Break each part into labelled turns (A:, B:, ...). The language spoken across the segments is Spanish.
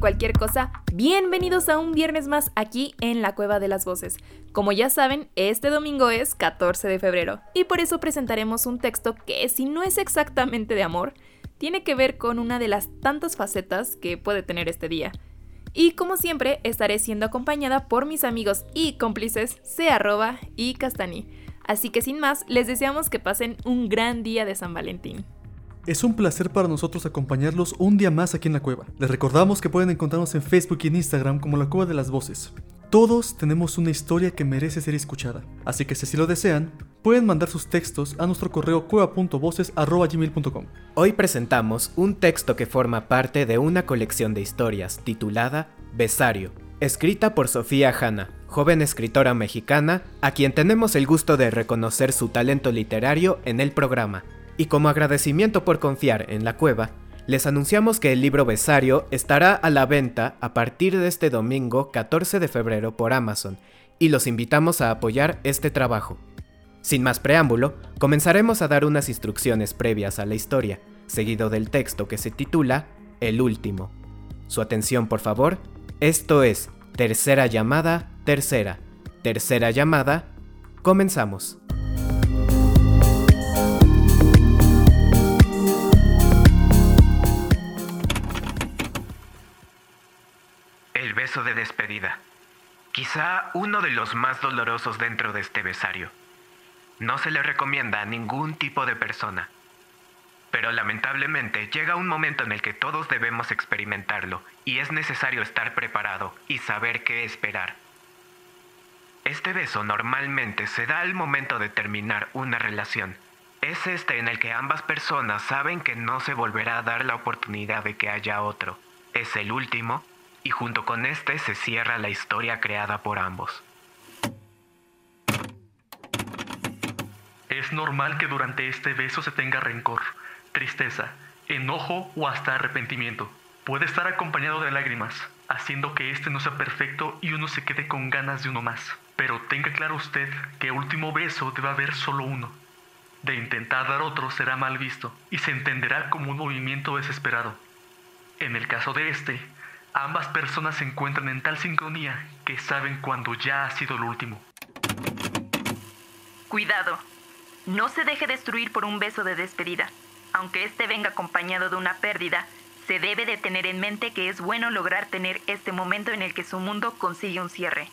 A: Cualquier cosa, bienvenidos a un viernes más aquí en la Cueva de las Voces. Como ya saben, este domingo es 14 de febrero y por eso presentaremos un texto que si no es exactamente de amor, tiene que ver con una de las tantas facetas que puede tener este día. Y como siempre, estaré siendo acompañada por mis amigos y cómplices Arroba y Castani. Así que sin más, les deseamos que pasen un gran día de San Valentín.
B: Es un placer para nosotros acompañarlos un día más aquí en la cueva. Les recordamos que pueden encontrarnos en Facebook y en Instagram como la Cueva de las Voces. Todos tenemos una historia que merece ser escuchada, así que si lo desean, pueden mandar sus textos a nuestro correo cueva.voces.gmail.com.
C: Hoy presentamos un texto que forma parte de una colección de historias titulada Besario, escrita por Sofía Hanna, joven escritora mexicana, a quien tenemos el gusto de reconocer su talento literario en el programa. Y como agradecimiento por confiar en la cueva, les anunciamos que el libro Besario estará a la venta a partir de este domingo 14 de febrero por Amazon y los invitamos a apoyar este trabajo. Sin más preámbulo, comenzaremos a dar unas instrucciones previas a la historia, seguido del texto que se titula El último. Su atención, por favor. Esto es Tercera llamada, tercera. Tercera llamada. Comenzamos.
D: Beso de despedida. Quizá uno de los más dolorosos dentro de este besario. No se le recomienda a ningún tipo de persona. Pero lamentablemente llega un momento en el que todos debemos experimentarlo y es necesario estar preparado y saber qué esperar. Este beso normalmente se da al momento de terminar una relación. Es este en el que ambas personas saben que no se volverá a dar la oportunidad de que haya otro. Es el último y junto con este se cierra la historia creada por ambos.
E: Es normal que durante este beso se tenga rencor, tristeza, enojo o hasta arrepentimiento. Puede estar acompañado de lágrimas, haciendo que este no sea perfecto y uno se quede con ganas de uno más. Pero tenga claro usted que último beso debe haber solo uno. De intentar dar otro será mal visto y se entenderá como un movimiento desesperado. En el caso de este, ambas personas se encuentran en tal sincronía que saben cuando ya ha sido el último.
F: Cuidado. No se deje destruir por un beso de despedida. Aunque este venga acompañado de una pérdida, se debe de tener en mente que es bueno lograr tener este momento en el que su mundo consigue un cierre.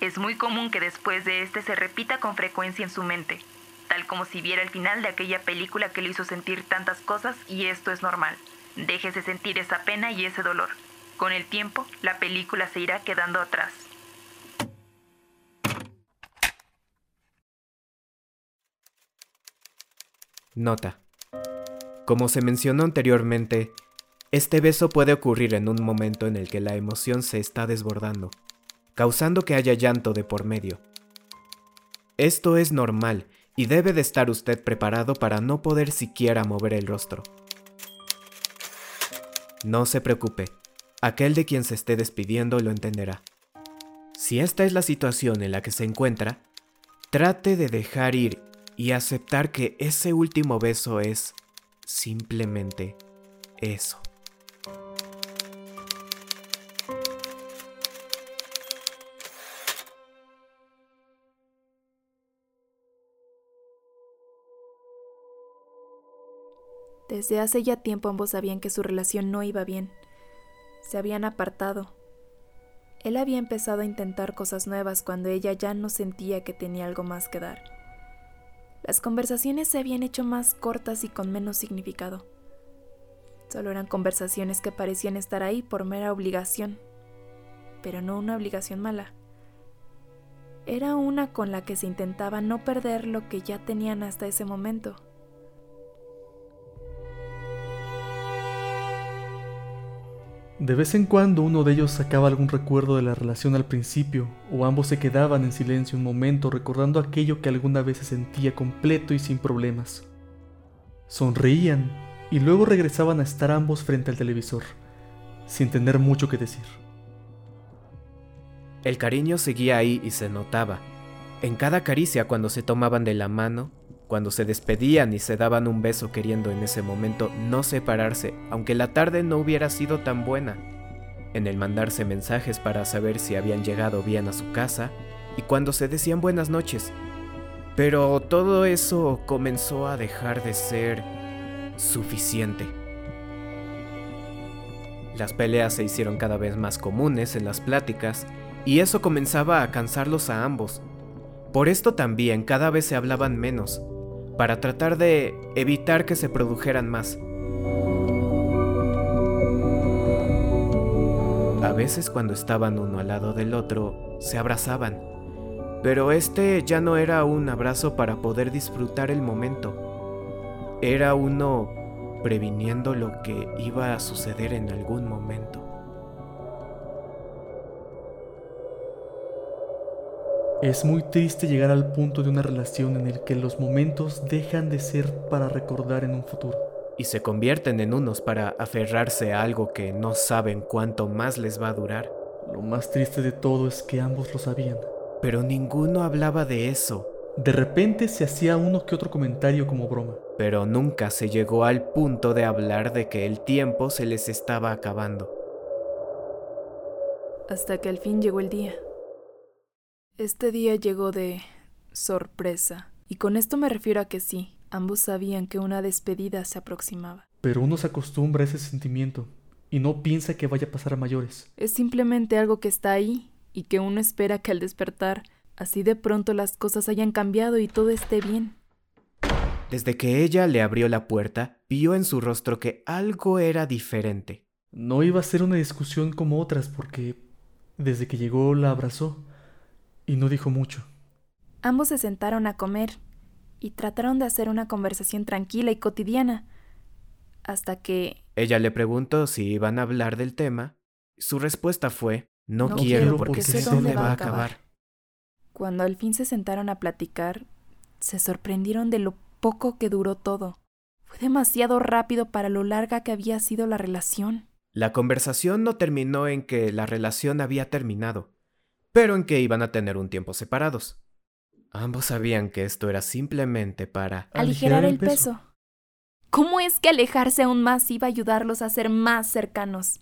F: Es muy común que después de este se repita con frecuencia en su mente, tal como si viera el final de aquella película que le hizo sentir tantas cosas y esto es normal. Déjese sentir esa pena y ese dolor. Con el tiempo, la película se irá quedando atrás.
C: Nota. Como se mencionó anteriormente, este beso puede ocurrir en un momento en el que la emoción se está desbordando, causando que haya llanto de por medio. Esto es normal y debe de estar usted preparado para no poder siquiera mover el rostro. No se preocupe, aquel de quien se esté despidiendo lo entenderá. Si esta es la situación en la que se encuentra, trate de dejar ir y aceptar que ese último beso es simplemente eso.
A: Desde hace ya tiempo ambos sabían que su relación no iba bien. Se habían apartado. Él había empezado a intentar cosas nuevas cuando ella ya no sentía que tenía algo más que dar. Las conversaciones se habían hecho más cortas y con menos significado. Solo eran conversaciones que parecían estar ahí por mera obligación, pero no una obligación mala. Era una con la que se intentaba no perder lo que ya tenían hasta ese momento.
B: De vez en cuando uno de ellos sacaba algún recuerdo de la relación al principio, o ambos se quedaban en silencio un momento recordando aquello que alguna vez se sentía completo y sin problemas. Sonreían y luego regresaban a estar ambos frente al televisor, sin tener mucho que decir.
C: El cariño seguía ahí y se notaba. En cada caricia cuando se tomaban de la mano, cuando se despedían y se daban un beso queriendo en ese momento no separarse, aunque la tarde no hubiera sido tan buena. En el mandarse mensajes para saber si habían llegado bien a su casa y cuando se decían buenas noches. Pero todo eso comenzó a dejar de ser suficiente. Las peleas se hicieron cada vez más comunes en las pláticas y eso comenzaba a cansarlos a ambos. Por esto también cada vez se hablaban menos, para tratar de evitar que se produjeran más. A veces cuando estaban uno al lado del otro, se abrazaban, pero este ya no era un abrazo para poder disfrutar el momento, era uno previniendo lo que iba a suceder en algún momento.
B: Es muy triste llegar al punto de una relación en el que los momentos dejan de ser para recordar en un futuro.
C: Y se convierten en unos para aferrarse a algo que no saben cuánto más les va a durar.
B: Lo más triste de todo es que ambos lo sabían.
C: Pero ninguno hablaba de eso.
B: De repente se hacía uno que otro comentario como broma.
C: Pero nunca se llegó al punto de hablar de que el tiempo se les estaba acabando.
A: Hasta que al fin llegó el día. Este día llegó de sorpresa, y con esto me refiero a que sí, ambos sabían que una despedida se aproximaba.
B: Pero uno se acostumbra a ese sentimiento y no piensa que vaya a pasar a mayores.
A: Es simplemente algo que está ahí y que uno espera que al despertar, así de pronto las cosas hayan cambiado y todo esté bien.
C: Desde que ella le abrió la puerta, vio en su rostro que algo era diferente.
B: No iba a ser una discusión como otras porque desde que llegó la abrazó y no dijo mucho.
A: Ambos se sentaron a comer y trataron de hacer una conversación tranquila y cotidiana, hasta que...
C: Ella le preguntó si iban a hablar del tema. Su respuesta fue, no,
A: No
C: quiero
A: quiero
C: porque,
A: porque
C: sé dónde va
A: a
C: acabar.
A: Cuando al fin se sentaron a platicar, se sorprendieron de lo poco que duró todo. Fue demasiado rápido para lo larga que había sido la relación.
C: La conversación no terminó en que la relación había terminado, pero en que iban a tener un tiempo separados. Ambos sabían que esto era simplemente para...
A: Aligerar el peso. ¿Cómo es que alejarse aún más iba a ayudarlos a ser más cercanos?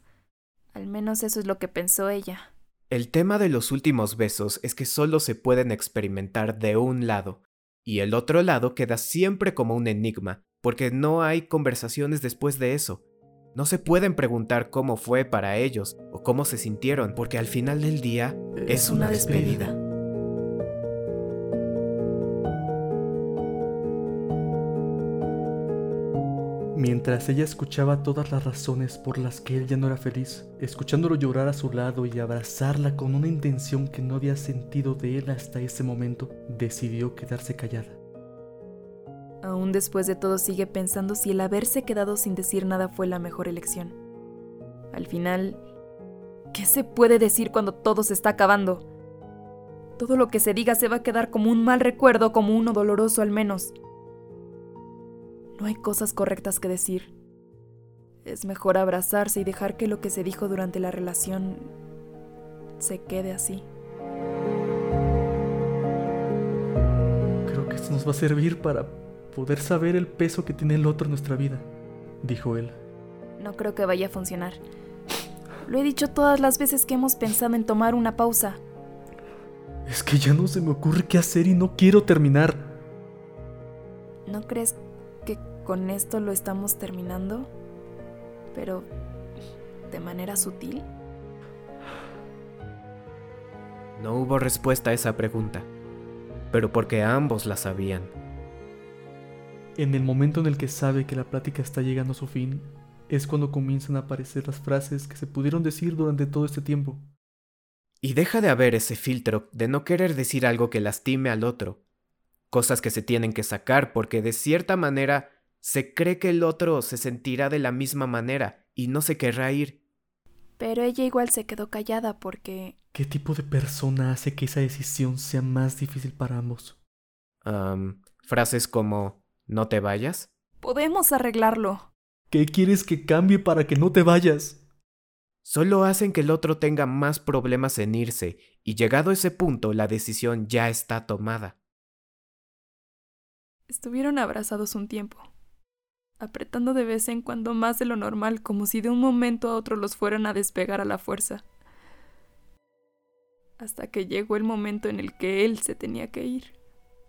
A: Al menos eso es lo que pensó ella.
C: El tema de los últimos besos es que solo se pueden experimentar de un lado, y el otro lado queda siempre como un enigma, porque no hay conversaciones después de eso. No se pueden preguntar cómo fue para ellos o cómo se sintieron, porque al final del día es una despedida.
B: Mientras ella escuchaba todas las razones por las que él ya no era feliz, escuchándolo llorar a su lado y abrazarla con una intención que no había sentido de él hasta ese momento, decidió quedarse callada.
A: Aún después de todo sigue pensando si el haberse quedado sin decir nada fue la mejor elección. Al final, ¿qué se puede decir cuando todo se está acabando? Todo lo que se diga se va a quedar como un mal recuerdo, como uno doloroso al menos. No hay cosas correctas que decir. Es mejor abrazarse y dejar que lo que se dijo durante la relación se quede así.
B: Creo que esto nos va a servir para poder saber el peso que tiene el otro en nuestra vida, dijo él.
A: No creo que vaya a funcionar. Lo he dicho todas las veces que hemos pensado en tomar una pausa.
B: Es que ya no se me ocurre qué hacer y no quiero terminar.
A: ¿No crees que con esto lo estamos terminando? Pero de manera sutil.
C: No hubo respuesta a esa pregunta, pero porque ambos la sabían.
B: En el momento en el que sabe que la plática está llegando a su fin, es cuando comienzan a aparecer las frases que se pudieron decir durante todo este tiempo.
C: Y deja de haber ese filtro de no querer decir algo que lastime al otro. Cosas que se tienen que sacar porque de cierta manera se cree que el otro se sentirá de la misma manera y no se querrá ir.
A: Pero ella igual se quedó callada porque...
B: ¿Qué tipo de persona hace que esa decisión sea más difícil para ambos?
C: Am, frases como no te vayas.
A: Podemos arreglarlo.
B: ¿Qué quieres que cambie para que no te vayas?
C: Solo hacen que el otro tenga más problemas en irse, y llegado ese punto la decisión ya está tomada.
A: Estuvieron abrazados un tiempo, apretando de vez en cuando más de lo normal, como si de un momento a otro los fueran a despegar a la fuerza. Hasta que llegó el momento en el que él se tenía que ir.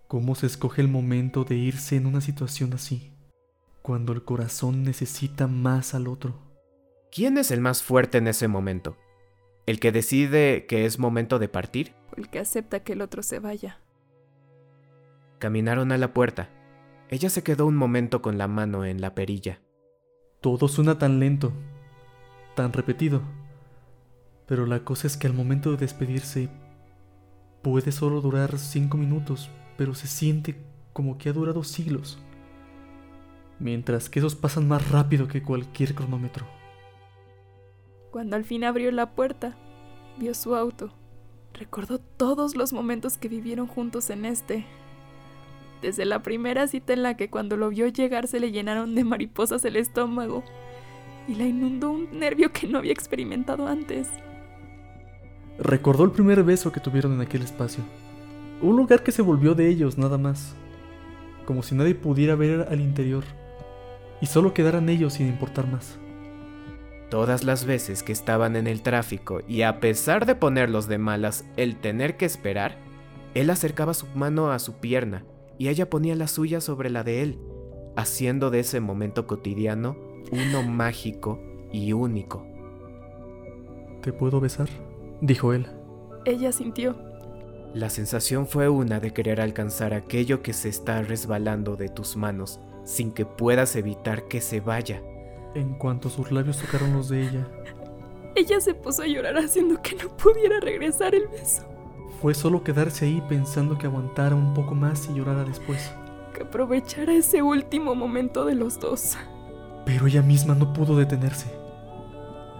B: ¿Cómo se escoge el momento de irse en una situación así? Cuando el corazón necesita más al otro.
C: ¿Quién es el más fuerte en ese momento? ¿El que decide que es momento de partir?
A: o el que acepta que el otro se vaya.
C: Caminaron a la puerta. Ella se quedó un momento con la mano en la perilla.
B: Todo suena tan lento, tan repetido. Pero la cosa es que al momento de despedirse puede solo durar cinco minutos, pero se siente como que ha durado siglos. Mientras que esos pasan más rápido que cualquier cronómetro.
A: Cuando al fin abrió la puerta, vio su auto. Recordó todos los momentos que vivieron juntos en este. Desde la primera cita en la que cuando lo vio llegar se le llenaron de mariposas el estómago y la inundó un nervio que no había experimentado antes.
B: Recordó el primer beso que tuvieron en aquel espacio. Un lugar que se volvió de ellos nada más. Como si nadie pudiera ver al interior. Y solo quedaran ellos sin importar más.
C: Todas las veces que estaban en el tráfico y a pesar de ponerlos de malas el tener que esperar, él acercaba su mano a su pierna y ella ponía la suya sobre la de él, haciendo de ese momento cotidiano uno mágico y único.
B: ¿Te puedo besar? Dijo él.
A: Ella sintió.
C: La sensación fue una de querer alcanzar aquello que se está resbalando de tus manos sin que puedas evitar que se vaya.
B: En cuanto sus labios tocaron los de ella,
A: Ella se puso a llorar haciendo que no pudiera regresar el beso,
B: fue solo quedarse ahí pensando que aguantara un poco más y llorara después.
A: que aprovechara ese último momento de los dos.
B: Pero ella misma no pudo detenerse.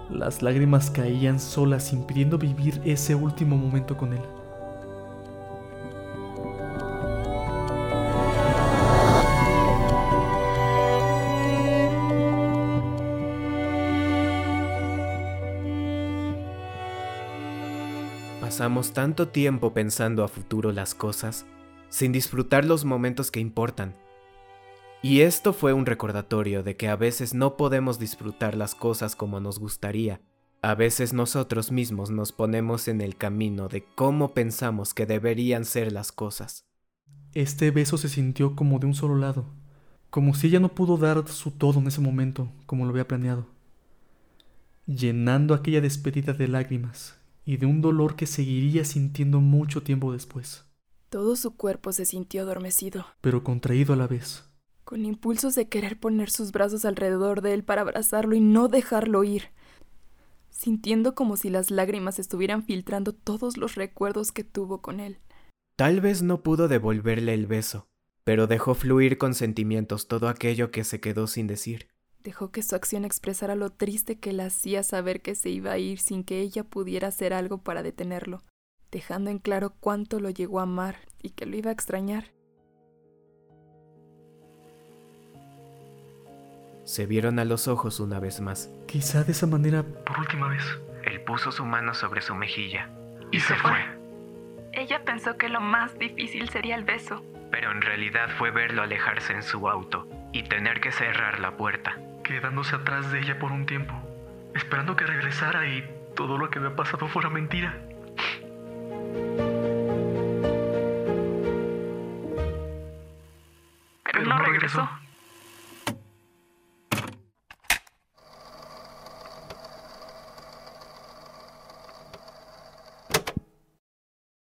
B: Las lágrimas caían solas impidiendo vivir ese último momento con él.
C: Pasamos tanto tiempo pensando a futuro las cosas, sin disfrutar los momentos que importan. Y esto fue un recordatorio de que a veces no podemos disfrutar las cosas como nos gustaría. A veces nosotros mismos nos ponemos en el camino de cómo pensamos que deberían ser las cosas.
B: Este beso se sintió como de un solo lado, como si ella no pudo dar su todo en ese momento, como lo había planeado, llenando aquella despedida de lágrimas y de un dolor que seguiría sintiendo mucho tiempo después,
A: Todo su cuerpo se sintió adormecido,
B: pero contraído a la vez.
A: con impulsos de querer poner sus brazos alrededor de él para abrazarlo y no dejarlo ir, sintiendo como si las lágrimas estuvieran filtrando todos los recuerdos que tuvo con él.
C: Tal vez no pudo devolverle el beso, pero dejó fluir con sentimientos todo aquello que se quedó sin decir.
A: Dejó que su acción expresara lo triste que la hacía saber que se iba a ir sin que ella pudiera hacer algo para detenerlo, dejando en claro cuánto lo llegó a amar y que lo iba a extrañar.
C: Se vieron a los ojos una vez más.
B: Quizá de esa manera
E: Por última vez.
D: Él puso su mano sobre su mejilla
E: Y se fue.
F: Ella pensó que lo más difícil sería el beso.
D: pero en realidad fue verlo alejarse en su auto y tener que cerrar la puerta.
E: Quedándose atrás de ella por un tiempo. Esperando que regresara y todo lo que había pasado fuera mentira.
F: Pero, no regresó.